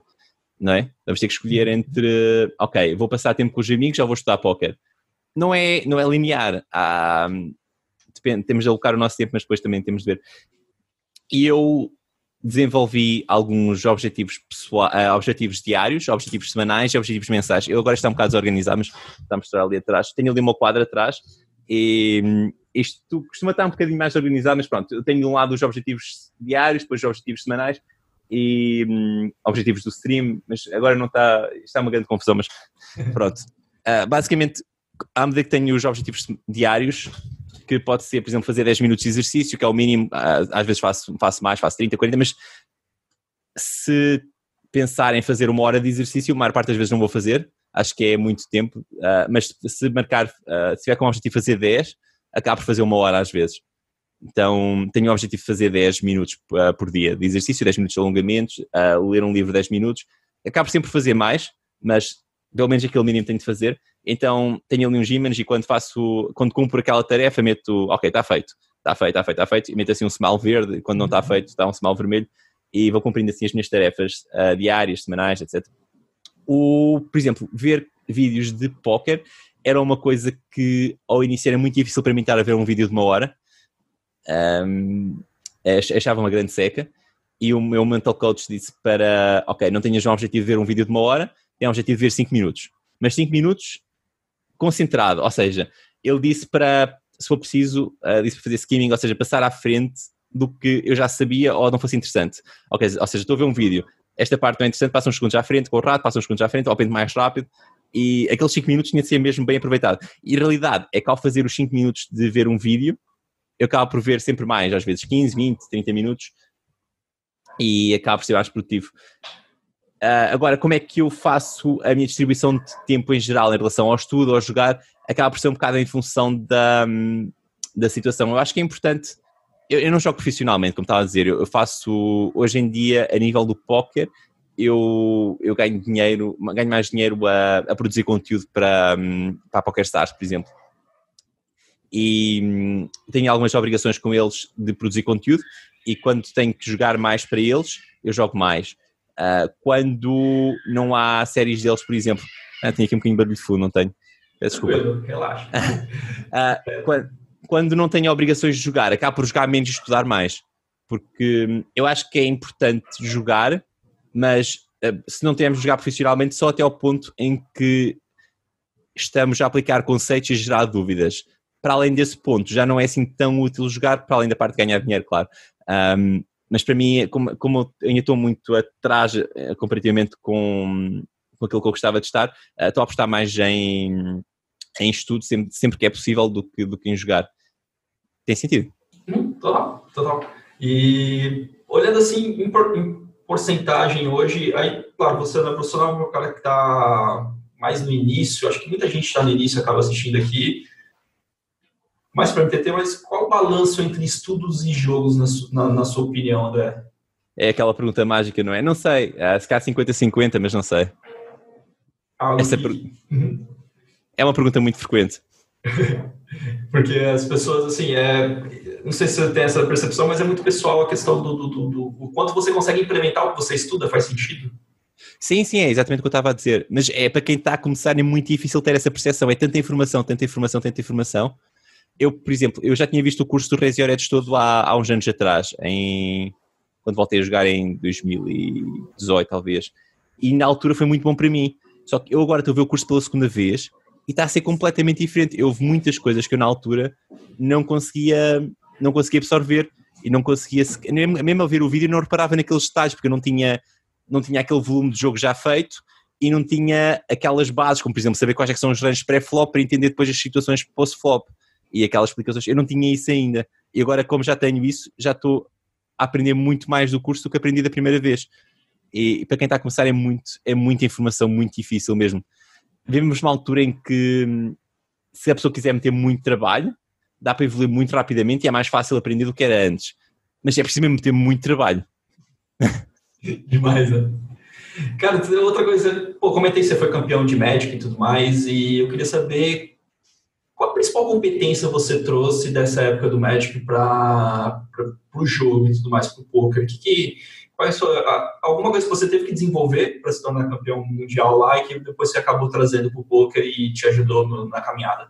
[SPEAKER 1] não é? Vamos ter que escolher entre, ok, vou passar tempo com os amigos ou vou estudar póquer. Não é, não é linear, há, depende, temos de alocar o nosso tempo, mas depois também temos de ver. E eu desenvolvi alguns objetivos pessoais, uh, objetivos diários, objetivos semanais e objetivos mensais. Eu agora estou um bocado desorganizado, mas está a mostrar ali atrás. Tenho ali uma quadra atrás e isto costuma estar um bocadinho mais organizado, mas pronto, eu tenho de um lado os objetivos diários, depois os objetivos semanais e hum, objetivos do stream, mas agora não está, está uma grande confusão, mas [laughs] pronto. Uh, basicamente, à medida que tenho os objetivos diários, que pode ser, por exemplo, fazer 10 minutos de exercício, que é o mínimo, às vezes faço, faço mais, faço 30, 40, mas se pensar em fazer uma hora de exercício, a maior parte das vezes não vou fazer, acho que é muito tempo, uh, mas se marcar, uh, se tiver com o objetivo de fazer 10, acabo por fazer uma hora às vezes. Então tenho o objetivo de fazer 10 minutos uh, por dia de exercício, 10 minutos de alongamentos, ler um livro 10 minutos. Acabo sempre por fazer mais, mas pelo menos aquele mínimo tenho de fazer. Então tenho ali uns ímãs e quando faço, quando cumpro aquela tarefa, meto, ok, está feito, está feito, está feito, está feito, e meto assim um smile verde, quando não está uhum. feito, está um smile vermelho, e vou cumprindo assim as minhas tarefas uh, diárias, semanais, etc. O, por exemplo, ver vídeos de póquer era uma coisa que ao início era muito difícil para mim estar a ver um vídeo de uma hora, um, achava uma grande seca, e o meu mental coach disse para, ok, não tenhas um objetivo de ver um vídeo de uma hora, tem um objetivo de ver 5 minutos. Mas 5 minutos concentrado, ou seja, ele disse para, se for preciso, uh, disse para fazer skimming, ou seja, passar à frente do que eu já sabia ou não fosse interessante. Okay, ou seja, estou a ver um vídeo, esta parte não é interessante, passa uns segundos à frente, com o rato, passa uns segundos à frente, ou aprende mais rápido, e aqueles 5 minutos tinha de ser mesmo bem aproveitado. E a realidade é que ao fazer os 5 minutos de ver um vídeo, eu acabo por ver sempre mais, às vezes 15, 20, 30 minutos, e acabo por ser mais produtivo. Uh, agora, como é que eu faço a minha distribuição de tempo em geral em relação ao estudo, ao jogar, acaba por ser um bocado em função da, da situação. Eu acho que é importante. Eu, eu não jogo profissionalmente, como estava a dizer, eu, faço hoje em dia, a nível do póquer, eu, eu ganho dinheiro, ganho mais dinheiro a, a produzir conteúdo para, para a PokerStars, por exemplo. E hum, tenho algumas obrigações com eles de produzir conteúdo, e quando tenho que jogar mais para eles, eu jogo mais. Uh, quando não há séries deles, por exemplo. Ah, tenho aqui um bocadinho de barulho de fundo, não tenho?
[SPEAKER 2] Peço desculpa. Relaxa. [laughs]
[SPEAKER 1] uh, quando, quando, não tenho obrigações de jogar, acabo por jogar menos e estudar mais. Porque hum, eu acho que é importante jogar, mas uh, se não temos de jogar profissionalmente, só até ao ponto em que estamos a aplicar conceitos e gerar dúvidas. Para além desse ponto, já não é assim tão útil jogar, para além da parte de ganhar dinheiro, claro. Um, mas para mim, como, como eu ainda estou muito atrás eh, comparativamente com, com aquilo que eu gostava de estar, eh, estou a apostar mais em, em estudo sempre, sempre que é possível do que, do que em jogar. Tem sentido?
[SPEAKER 2] Hum, total, total. E olhando assim porcentagem hoje, aí, claro, você não é profissional, é um cara que está mais no início, acho que muita gente está no início acaba assistindo aqui, mais para MTT, mas qual o balanço entre estudos e jogos, na, na, na, sua opinião, André?
[SPEAKER 1] É aquela pergunta mágica, não é? Não sei, uh, se calhar 50-50, mas não sei. Essa per... uhum. [laughs] É uma pergunta muito frequente. [laughs]
[SPEAKER 2] Porque as pessoas, assim, é, não sei se você tem essa percepção, mas é muito pessoal a questão do, do, do, do quanto você consegue implementar o que você estuda, faz sentido?
[SPEAKER 1] Sim, sim, é exatamente o que eu estava a dizer. Mas é para quem está a começar, é muito difícil ter essa percepção. É tanta informação, tanta informação, tanta informação, eu, por exemplo, eu já tinha visto o curso do Rezi Oredes todo há, há uns anos atrás, em, quando voltei a jogar em 2018, talvez. E na altura foi muito bom para mim. Só que eu agora estou a ver o curso pela segunda vez e está a ser completamente diferente. Houve muitas coisas que eu na altura não conseguia, não conseguia absorver e não conseguia, mesmo a ver o vídeo, não reparava naqueles detalhes, porque eu não tinha, não tinha aquele volume de jogo já feito e não tinha aquelas bases, como por exemplo saber quais é são os ranges pré-flop para entender depois as situações post-flop e aquelas explicações. Eu não tinha isso ainda. E agora, como já tenho isso, já estou a aprender muito mais do curso do que aprendi da primeira vez. E, para quem está a começar é muito, é muita informação, muito difícil mesmo. Vivemos numa altura em que se a pessoa quiser meter muito trabalho, dá para evoluir muito rapidamente e é mais fácil aprender do que era antes. Mas é preciso mesmo meter muito trabalho. [laughs]
[SPEAKER 2] Demais, né? Cara, outra coisa, pô, comentei que você foi campeão de Magic e tudo mais, e eu queria saber qual a principal competência você trouxe dessa época do Magic para o jogo e tudo mais, para o poker? Que, que, qual é sua, alguma coisa que você teve que desenvolver para se tornar campeão mundial lá e que depois você acabou trazendo para o poker e te ajudou no, na caminhada?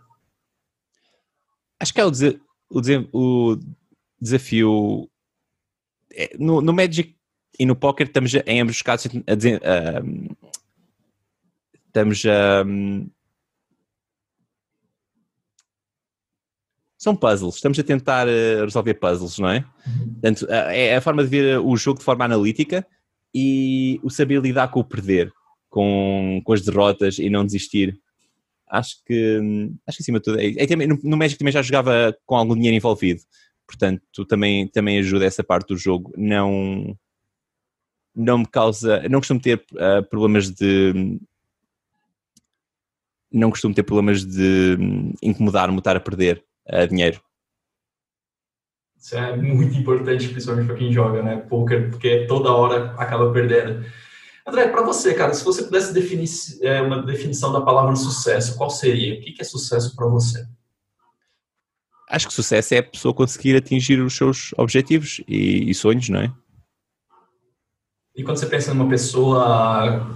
[SPEAKER 1] Acho que é o, o, o desafio. É, no, no Magic e no poker estamos em ambos os casos a uh, estamos a. São puzzles, estamos a tentar uh, resolver puzzles, não é? Portanto, é a forma de ver o jogo de forma analítica e o saber lidar com o perder, com, com as derrotas e não desistir. Acho que, acho que acima de tudo, é, é, no, no Magic também já jogava com algum dinheiro envolvido, portanto também, também ajuda essa parte do jogo, não não me causa, não costumo ter uh, problemas de não costumo ter problemas de incomodar-me estar a perder uh, dinheiro.
[SPEAKER 2] Isso é muito importante, principalmente para quem joga, né? Poker, porque toda hora acaba perdendo. André, para você, cara, se você pudesse definir é, uma definição da palavra sucesso, qual seria? O que é sucesso para você?
[SPEAKER 1] Acho que sucesso é a pessoa conseguir atingir os seus objetivos e, e sonhos, não é?
[SPEAKER 2] E quando você pensa numa pessoa,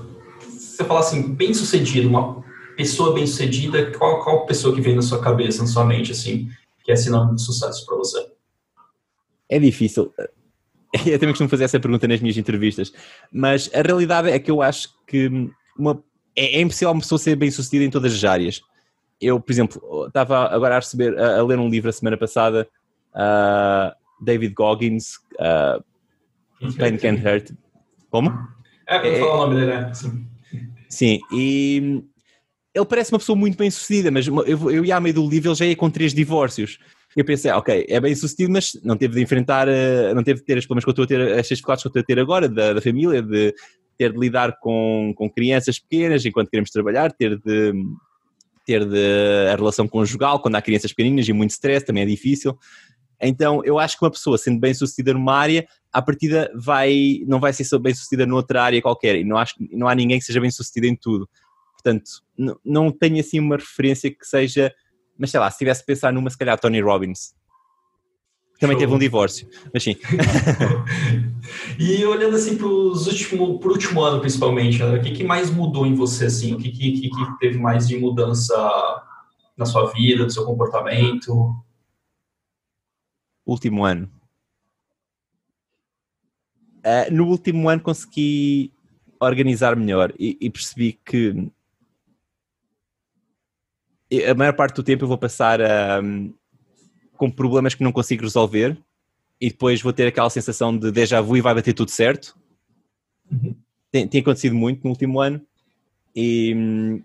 [SPEAKER 2] você fala assim, bem sucedida, uma pessoa bem sucedida, qual, qual pessoa que vem na sua cabeça, na sua mente, assim, que é sinônimo de sucesso para você?
[SPEAKER 1] É difícil. [laughs] Eu também costumo fazer essa pergunta nas minhas entrevistas, mas a realidade é que eu acho que uma, é, é impossível uma pessoa ser bem sucedida em todas as áreas. Eu, por exemplo, estava agora a, receber, a, a ler um livro a semana passada, uh, David Goggins, uh, Pain Can't Hurt, como?
[SPEAKER 2] É, quando é, falar o nome dele, né? Sim.
[SPEAKER 1] Sim, e ele parece uma pessoa muito bem sucedida, mas eu, eu ia à meio do livro, ele já ia com três divórcios. Eu pensei, ah, ok, é bem sucedido, mas não teve de enfrentar, eh, não teve de ter as problemas que eu estou a ter, as dificuldades que eu estou a ter agora, da, da família, de ter de lidar com, com crianças pequenas enquanto queremos trabalhar, ter de ter de a relação conjugal quando há crianças pequeninas e muito stress, também é difícil. Então, eu acho que uma pessoa sendo bem sucedida numa área, à partida vai, não vai ser bem sucedida noutra área qualquer. E não, acho, não há ninguém que seja bem sucedido em tudo. Portanto, não, não tenho assim uma referência que seja. Mas sei lá, se tivesse de pensar numa, se calhar Tony Robbins. Também Show. teve um divórcio, mas sim. [laughs]
[SPEAKER 2] e olhando assim para o último, último ano, principalmente, né? o que, que mais mudou em você, assim? O que, que, que teve mais de mudança na sua vida, no seu comportamento?
[SPEAKER 1] último ano. Uh, no último ano consegui organizar melhor e, e, percebi que a maior parte do tempo eu vou passar um, com problemas que não consigo resolver e depois vou ter aquela sensação de déjà vu e vai bater tudo certo. Uhum. Tem, tem, acontecido muito no último ano e, hum,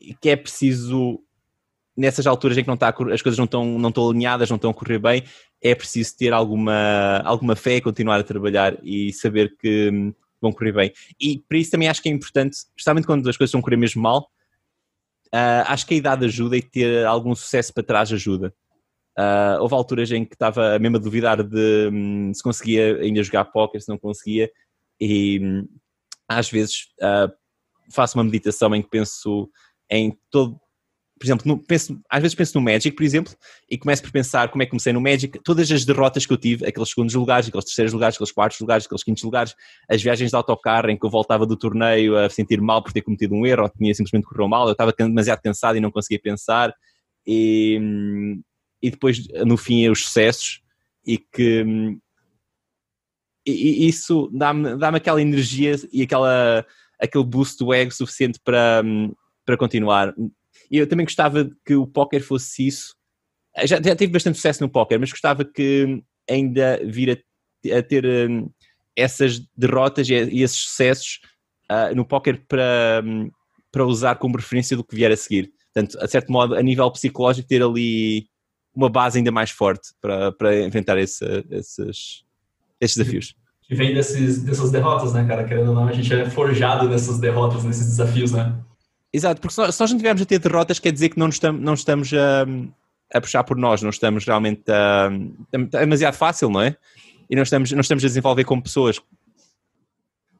[SPEAKER 1] e que é preciso nessas alturas em que não está, as coisas não estão, não estão alinhadas, não estão a correr bem, é preciso ter alguma, alguma fé, continuar a trabalhar e saber que hum, vão correr bem. E para isso também acho que é importante, especialmente quando as coisas estão a correr mesmo mal, uh, acho que a idade ajuda e ter algum sucesso para trás ajuda. Uh, houve alturas em que estava mesmo a duvidar de um, se conseguia ainda jogar póquer, se não conseguia, e um, às vezes uh, faço uma meditação em que penso em todo, por exemplo, no, penso, às vezes penso no Magic, por exemplo, e começo por pensar como é que comecei no Magic, todas as derrotas que eu tive, aqueles segundos lugares, aqueles terceiros lugares, aqueles quartos lugares, aqueles quintos lugares, as viagens de autocarro em que eu voltava do torneio a sentir mal por ter cometido um erro, ou tinha simplesmente corrido mal, eu estava demasiado cansado e não conseguia pensar, e, e depois no fim os sucessos, e que e, isso dá-me dá aquela energia e aquela, aquele boost do ego suficiente para, para continuar e eu também gostava que o póquer fosse isso. Já, já tive bastante sucesso no póquer, mas gostava que ainda vir a, a ter um, essas derrotas e, e esses sucessos uh, no póquer para, um, para usar como referência do que vier a seguir. Portanto, a certo modo, a nível psicológico, ter ali uma base ainda mais forte para, para enfrentar esse, esses, esses desafios.
[SPEAKER 2] Que vem desses, dessas derrotas, né, cara? Querendo ou não, a gente é forjado nessas derrotas, nesses desafios, né?
[SPEAKER 1] Exato, porque se nós, se nós não tivermos a ter derrotas, quer dizer que não, estamos, não estamos a, a puxar por nós, não estamos realmente a. É demasiado fácil, não é? E não estamos, não estamos a desenvolver como pessoas.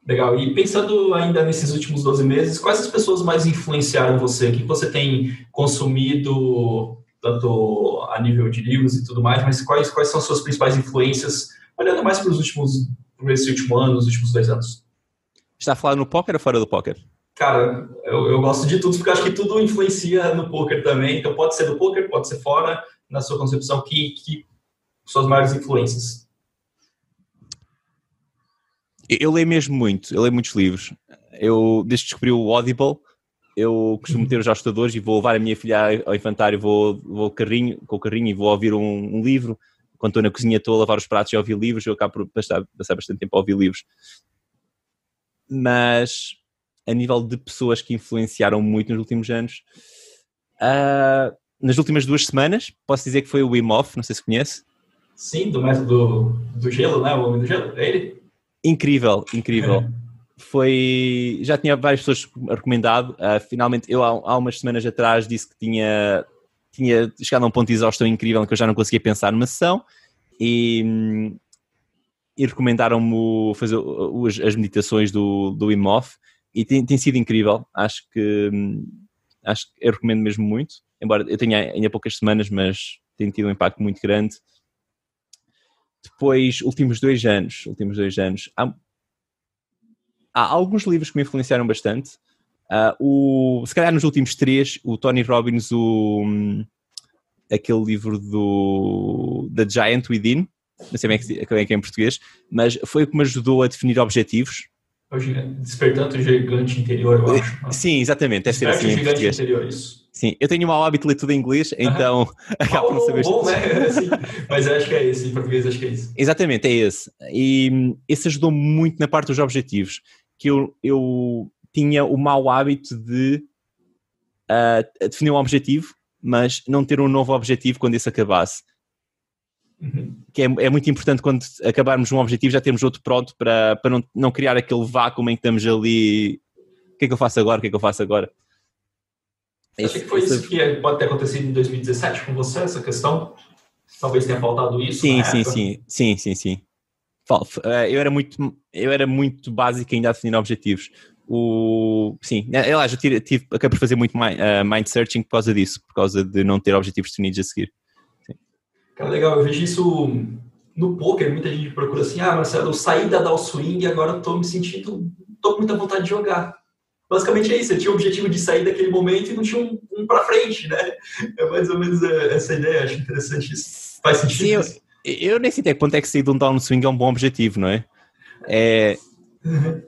[SPEAKER 2] Legal. E pensando ainda nesses últimos 12 meses, quais as pessoas mais influenciaram você? O que você tem consumido, tanto a nível de livros e tudo mais, mas quais, quais são as suas principais influências, olhando mais para os últimos, para esse último ano, os últimos dois anos?
[SPEAKER 1] Está falando no poker ou fora do poker?
[SPEAKER 2] Cara, eu, eu gosto de tudo, porque acho que tudo influencia no poker também. Então pode ser do poker, pode ser fora, na sua concepção, que, que suas maiores influências?
[SPEAKER 1] Eu leio mesmo muito, eu leio muitos livros. Eu, desde que descobri o Audible, eu costumo uhum. ter os ajustadores e vou levar a minha filha ao infantário, vou, vou carrinho, com o carrinho e vou ouvir um, um, livro. Quando estou na cozinha, estou a lavar os pratos e ouvir livros, eu acabo por passar, passar bastante tempo a ouvir livros. Mas, a nível de pessoas que influenciaram muito nos últimos anos, uh, nas últimas duas semanas, posso dizer que foi o Wim Hof, não sei se conhece.
[SPEAKER 2] Sim, do método do gelo, né? O homem do gelo, é ele?
[SPEAKER 1] Incrível, incrível. É. Foi. Já tinha várias pessoas recomendado. Uh, finalmente, eu há, há, umas semanas atrás disse que tinha, tinha chegado a um ponto de exaustão incrível que eu já não conseguia pensar numa sessão e, e recomendaram-me fazer as meditações do, do Wim Hof e tem, tem sido incrível. Acho que, acho que eu recomendo mesmo muito. Embora eu tenha ainda poucas semanas, mas tem tido um impacto muito grande. Depois, últimos dois anos, últimos dois anos, há, há alguns livros que me influenciaram bastante. Uh, o, se calhar nos últimos três, o Tony Robbins, o, um, aquele livro do The Giant Within, não sei bem como é que é em português, mas foi o que me ajudou a definir objetivos.
[SPEAKER 2] Despertando o gigante interior, eu acho.
[SPEAKER 1] Sim, exatamente. Deve ser assim em português. Interior, isso. Sim, eu tenho um mau hábito de ler tudo em inglês, então [laughs] acabo não saber.
[SPEAKER 2] Bom, né? [laughs] Sim, mas acho que é esse, em português acho que é isso.
[SPEAKER 1] Exatamente, é esse. E hum, esse ajudou muito na parte dos objetivos, que eu, eu tinha o mau hábito de uh, definir um objetivo, mas não ter um novo objetivo quando esse acabasse. Uhum. Que é, é, muito importante quando acabarmos um objetivo já termos outro pronto para, para não, não criar aquele vácuo em que estamos ali. O que é que eu faço agora? O que é que eu faço agora?
[SPEAKER 2] Acho que foi isso que pode ter acontecido em 2017 com você, essa questão? Talvez tenha faltado isso.
[SPEAKER 1] Sim, sim, sim, sim, sim, sim. Eh, eu era muito, eu era muito básico ainda a definir objetivos. O, sim, aliás, eu tive, tive, acabei por fazer muito uh, mind searching por causa disso, por causa de não ter objetivos definidos a seguir.
[SPEAKER 2] Cara, legal, eu vejo isso no poker, muita gente procura assim, ah, Marcelo, eu saí da Dow Swing e agora estou me sentindo, estou com muita vontade de jogar basicamente é isso. Você tinha o objetivo de sair daquele momento e não tinha um, um para frente, né? É mais ou menos é, essa ideia. Acho interessante isso. Faz sentido? Sim?
[SPEAKER 1] Eu, eu nem sei até quanto é que sair de um downswing é um bom objetivo, não é? É. [laughs]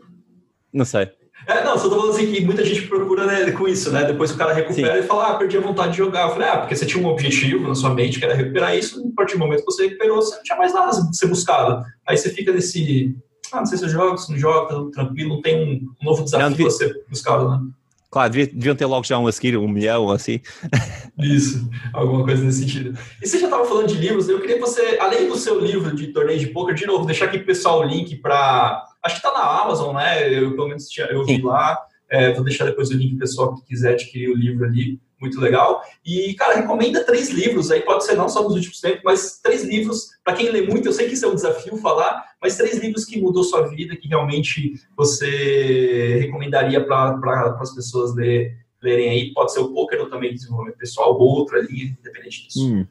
[SPEAKER 1] Não sei.
[SPEAKER 2] É, não, só tô falando assim que muita gente procura né, com isso, né? Depois o cara recupera Sim. e fala, ah, perdi a vontade de jogar. Eu falei, ah, porque você tinha um objetivo na sua mente que era recuperar isso, a partir do momento que você recuperou, você não tinha mais nada a ser buscado. Aí você fica nesse, ah, não sei se eu jogo, se não jogo, tá tranquilo, não tem um, novo desafio não, devia... ser buscado, né?
[SPEAKER 1] Claro, deviam ter logo já um a seguir, um milhão, assim. [laughs]
[SPEAKER 2] Isso, alguma coisa nesse sentido. E você já estava falando de livros, eu queria que você, além do seu livro de torneio de poker, de novo, deixar aqui para o pessoal o link para. Acho que está na Amazon, né? Eu pelo menos eu vi Sim. lá. É, vou deixar depois o link pessoal que quiser adquirir o livro ali muito legal. E, cara, recomenda três livros, aí pode ser não só nos últimos tempos, mas três livros, para quem lê muito, eu sei que isso é um desafio falar, mas três livros que mudou sua vida, que realmente você recomendaria para pra, as pessoas ler, lerem aí. Pode ser o poker ou também desenvolvimento pessoal, ou outra ali, independente disso. Hum.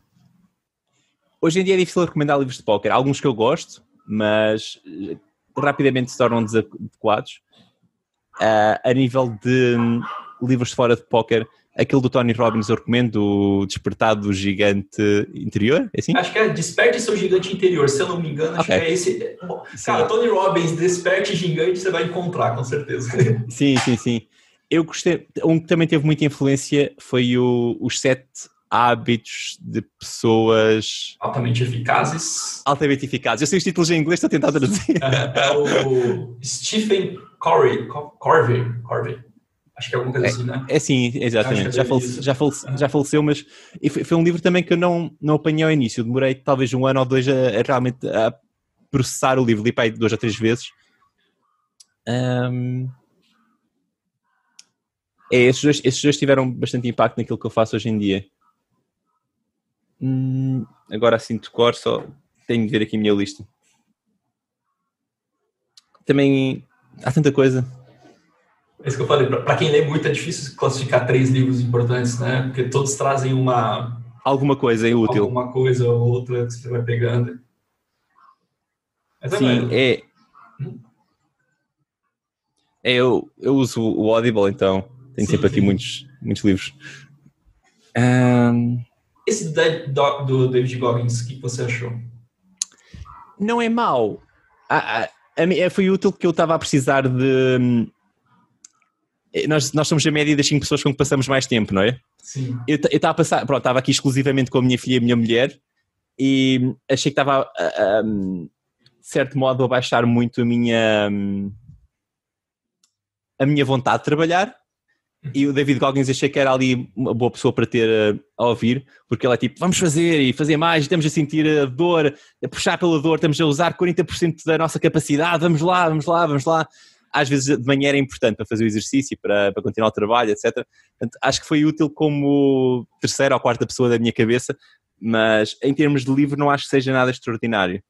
[SPEAKER 1] Hoje em dia é difícil recomendar livros de poker. Alguns que eu gosto, mas eh, rapidamente se tornam desadequados. Uh, a nível de hum, livros de fora de poker, aquele do Tony Robbins eu recomendo, o Despertar do Gigante Interior, é assim?
[SPEAKER 2] Acho que é Desperte Seu Gigante Interior, se eu não me engano, acho okay. que é esse. Cara. Tony Robbins, Desperte Gigante, você vai encontrar, com certeza.
[SPEAKER 1] sim, sim, sim. Eu gostei, um que também teve muita influência foi o, os sete hábitos de pessoas
[SPEAKER 2] altamente eficazes.
[SPEAKER 1] Altamente eficazes. Eu sei os títulos em inglês, estou a tentar traduzir.
[SPEAKER 2] É, [laughs] é o Stephen Corey, Corvey, Corvey. Acho que é alguma coisa é, assim, né? É
[SPEAKER 1] sim, exatamente. Já, falece, já, faleceu, já faleceu, mas foi, foi, um livro também que eu não, não apanhei ao início. Demorei talvez um ano ou dois a, a realmente a processar o livro. Li para aí duas ou três vezes. Um, é, esses, dois, esses dois tiveram bastante impacto naquilo que eu faço hoje em dia. Hum, agora assim de cor, só tenho de ver aqui a minha lista. Também há tanta coisa.
[SPEAKER 2] É isso que eu falei, para quem lê muito é difícil classificar três livros importantes, né? Porque todos trazem uma.
[SPEAKER 1] Alguma coisa útil.
[SPEAKER 2] Alguma coisa ou outra que você vai pegando.
[SPEAKER 1] Mas é Sim, é. é eu, eu uso o Audible, então tenho sim, sempre sim. aqui muitos, muitos livros. Um...
[SPEAKER 2] Esse do, do David Goggins, o que você achou?
[SPEAKER 1] Não é mau. A, a, a, foi útil que eu estava a precisar de. Hum, nós, nós somos a média das 5 pessoas com que passamos mais tempo, não é?
[SPEAKER 2] Sim.
[SPEAKER 1] Eu estava a passar, pronto, estava aqui exclusivamente com a minha filha e a minha mulher e achei que estava, de certo modo, a baixar muito a minha, hum, a minha vontade de trabalhar e o David Goggins achei que era ali uma boa pessoa para ter uh, a ouvir, porque ele é tipo, vamos fazer e fazer mais, estamos a sentir a dor, a puxar pela dor, estamos a usar 40% da nossa capacidade, vamos lá, vamos lá, vamos lá. Às vezes de manhã era importante para fazer o exercício, para, para continuar o trabalho, etc. Portanto, acho que foi útil como terceira ou quarta pessoa da minha cabeça, mas em termos de livro não acho que seja nada extraordinário.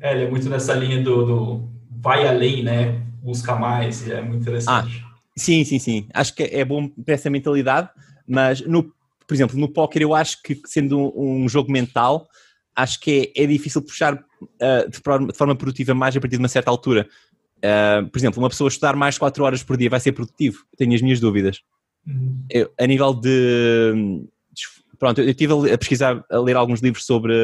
[SPEAKER 2] É, ele é muito nessa linha do, do vai além, né? Busca mais, é muito interessante.
[SPEAKER 1] Ah Sim, sim, sim. Acho que é bom para essa mentalidade, mas no, por exemplo, no póquer eu acho que sendo um, um jogo mental, acho que é, é difícil puxar uh, de, forma, de, forma, produtiva mais a partir de uma certa altura. Uh, por exemplo, uma pessoa estudar mais 4 horas por dia vai ser produtivo? Tenho as minhas dúvidas. Uhum. Eu, a nível de. Pronto, eu estive a pesquisar, a ler alguns livros sobre.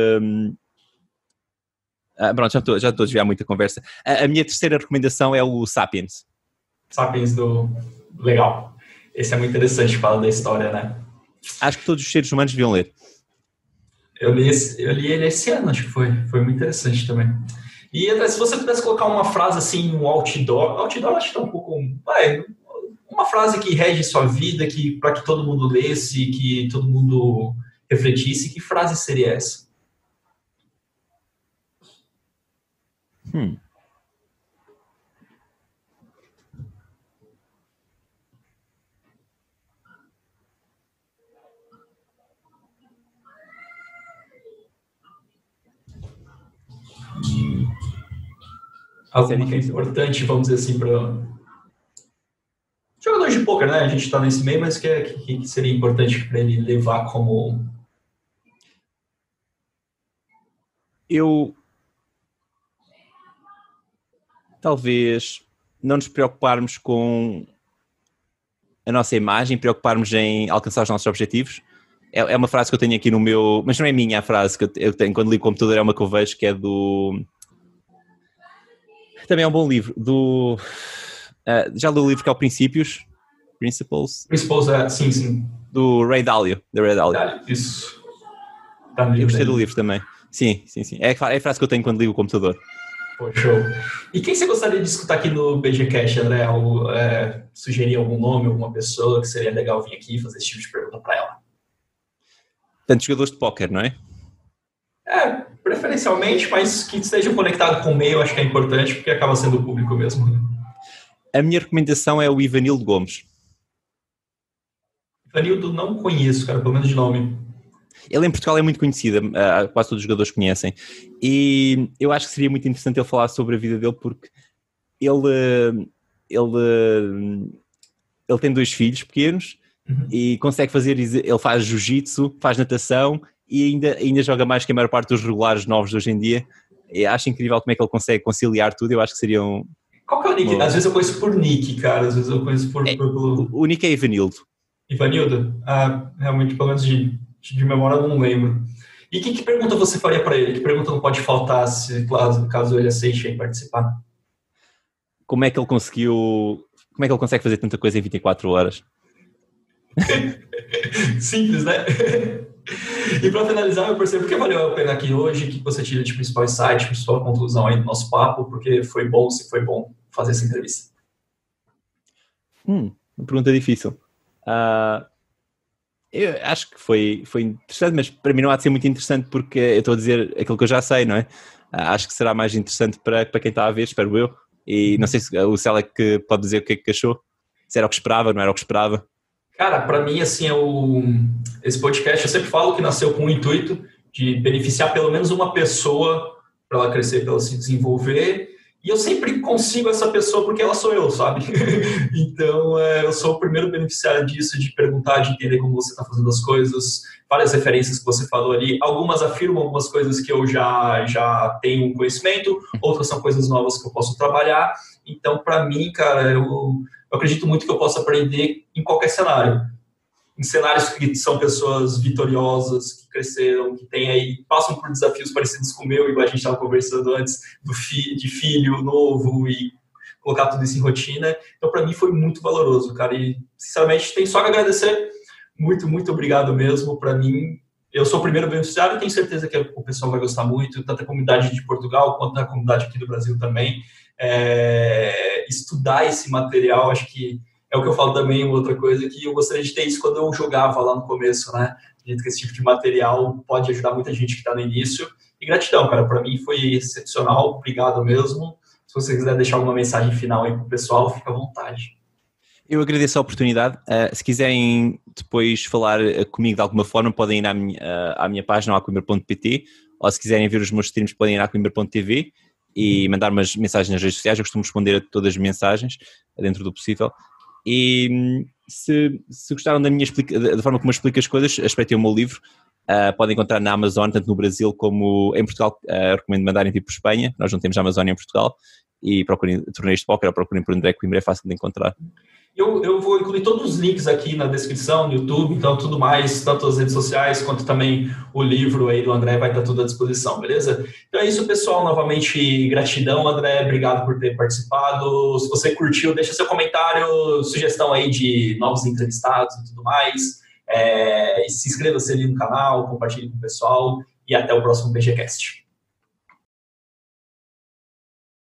[SPEAKER 1] Uh, pronto, já estou, já estou a desviar muita conversa. A, a minha terceira recomendação é o Sapiens
[SPEAKER 2] Sapiens do. Legal. Esse é muito interessante, fala da história, né?
[SPEAKER 1] Acho que todos os seres humanos deviam ler.
[SPEAKER 2] Eu li, esse, eu li ele esse ano, acho que foi. Foi muito interessante também. E se você pudesse colocar uma frase assim, um outdoor, outdoor acho que tá um pouco. Vai, uma frase que rege sua vida, que para que todo mundo lesse, que todo mundo refletisse, que frase seria essa?
[SPEAKER 1] Hum.
[SPEAKER 2] Algo que é importante, vamos dizer assim, para jogadores de poker, né? A gente está nesse meio, mas que, é, que, que seria importante para ele levar como.
[SPEAKER 1] Eu. Talvez não nos preocuparmos com a nossa imagem, preocuparmos em alcançar os nossos objetivos. É, é uma frase que eu tenho aqui no meu. Mas não é minha a frase que eu tenho quando ligo o computador, é uma que eu vejo que é do também é um bom livro. Do, uh, já li o livro que é o Princípios? Principles?
[SPEAKER 2] Principles, é, sim, sim.
[SPEAKER 1] Do Ray Dalio. Do Ray Dalio.
[SPEAKER 2] Isso.
[SPEAKER 1] Tá Eu gostei do livro também. Sim, sim, sim. É, é a frase que eu tenho quando ligo o computador.
[SPEAKER 2] Pô, show. E quem você gostaria de escutar aqui no BGCast, André? Ou, é, sugerir algum nome, alguma pessoa que seria legal vir aqui e fazer esse tipo de pergunta para ela?
[SPEAKER 1] Tantos jogadores de póquer, não é?
[SPEAKER 2] É, preferencialmente, mas que estejam conectados com o meio, acho que é importante, porque acaba sendo o público mesmo. Né?
[SPEAKER 1] A minha recomendação é o Ivanildo Gomes.
[SPEAKER 2] Ivanildo não conheço, cara, pelo menos de nome.
[SPEAKER 1] Ele em Portugal é muito conhecido, quase todos os jogadores conhecem. E eu acho que seria muito interessante ele falar sobre a vida dele, porque ele, ele, ele tem dois filhos pequenos uhum. e consegue fazer, ele faz jiu-jitsu, faz natação e ainda, ainda joga mais que a maior parte dos regulares novos de hoje em dia. E acho incrível como é que ele consegue conciliar tudo. Eu acho que seria um.
[SPEAKER 2] Qual que é o nick? Às vezes eu conheço por nick, cara. Às vezes eu conheço por.
[SPEAKER 1] É. O nick é Ivanildo.
[SPEAKER 2] Ivanildo? Ah, realmente, pelo menos de, de memória, eu não lembro. E que, que pergunta você faria para ele? Que pergunta não pode faltar se, caso, caso ele aceite participar?
[SPEAKER 1] Como é que ele conseguiu. Como é que ele consegue fazer tanta coisa em 24 horas? [laughs]
[SPEAKER 2] Simples, né? E para finalizar, eu percebo que valeu a pena aqui hoje, que você tira de principal insight, principal conclusão aí do nosso papo, porque foi bom, se foi bom fazer essa entrevista.
[SPEAKER 1] Hum, uma pergunta difícil. Uh, eu acho que foi, foi interessante, mas para mim não há de ser muito interessante porque eu estou a dizer aquilo que eu já sei, não é? Uh, acho que será mais interessante para, para quem está a ver, espero eu. E não sei se o Selec pode dizer o que é que achou, se era o que esperava, não era o que esperava.
[SPEAKER 2] Cara, para mim, assim, é o... esse podcast, eu sempre falo que nasceu com o intuito de beneficiar pelo menos uma pessoa para ela crescer, para ela se desenvolver e eu sempre consigo essa pessoa porque ela sou eu, sabe? [laughs] então, é, eu sou o primeiro beneficiário disso, de perguntar, de entender como você está fazendo as coisas, várias referências que você falou ali. Algumas afirmam algumas coisas que eu já, já tenho conhecimento, outras são coisas novas que eu posso trabalhar. Então, para mim, cara, eu, eu acredito muito que eu posso aprender em qualquer cenário em cenários que são pessoas vitoriosas, que cresceram, que têm aí, passam por desafios parecidos com o meu, igual a gente estava conversando antes, do fi, de filho novo e colocar tudo isso em rotina. Então, para mim, foi muito valoroso, cara. E, sinceramente, tem só que agradecer. Muito, muito obrigado mesmo. Para mim, eu sou o primeiro beneficiário e tenho certeza que o pessoal vai gostar muito, tanto a comunidade de Portugal quanto a comunidade aqui do Brasil também. É, estudar esse material, acho que é o que eu falo também, outra coisa, que eu gostaria de ter isso quando eu jogava lá no começo, né? Acredito que esse tipo de material pode ajudar muita gente que está no início. E gratidão, cara, para mim foi excepcional, obrigado mesmo. Se você quiser deixar alguma mensagem final aí pro pessoal, fica à vontade.
[SPEAKER 1] Eu agradeço a oportunidade. Uh, se quiserem depois falar eh, comigo de alguma forma, podem ir à minha, uh, à minha página, aquimber.pt, ou se quiserem ver os meus streams, podem ir à aquimber.tv e mandar umas mensagens nas redes sociais. Eu costumo responder a todas as mensagens, dentro do possível. E hum, se, se gostaram da minha da forma como eu explico as coisas, aspeitem o meu livro. Uh, podem encontrar na Amazon, tanto no Brasil como em Portugal. Uh, recomendo mandarem tipo Espanha. Nós não temos Amazon em Portugal. E procurem torneios de póquer ou procurem por André Coimbra, é fácil de encontrar.
[SPEAKER 2] Eu, eu vou incluir todos os links aqui na descrição, no YouTube, então tudo mais, tanto as redes sociais quanto também o livro aí do André vai estar tudo à disposição, beleza? Então é isso, pessoal. Novamente, gratidão, André. Obrigado por ter participado. Se você curtiu, deixa seu comentário, sugestão aí de novos entrevistados e tudo mais. É, se inscreva-se ali no canal, compartilhe com o pessoal e até o próximo BGCast.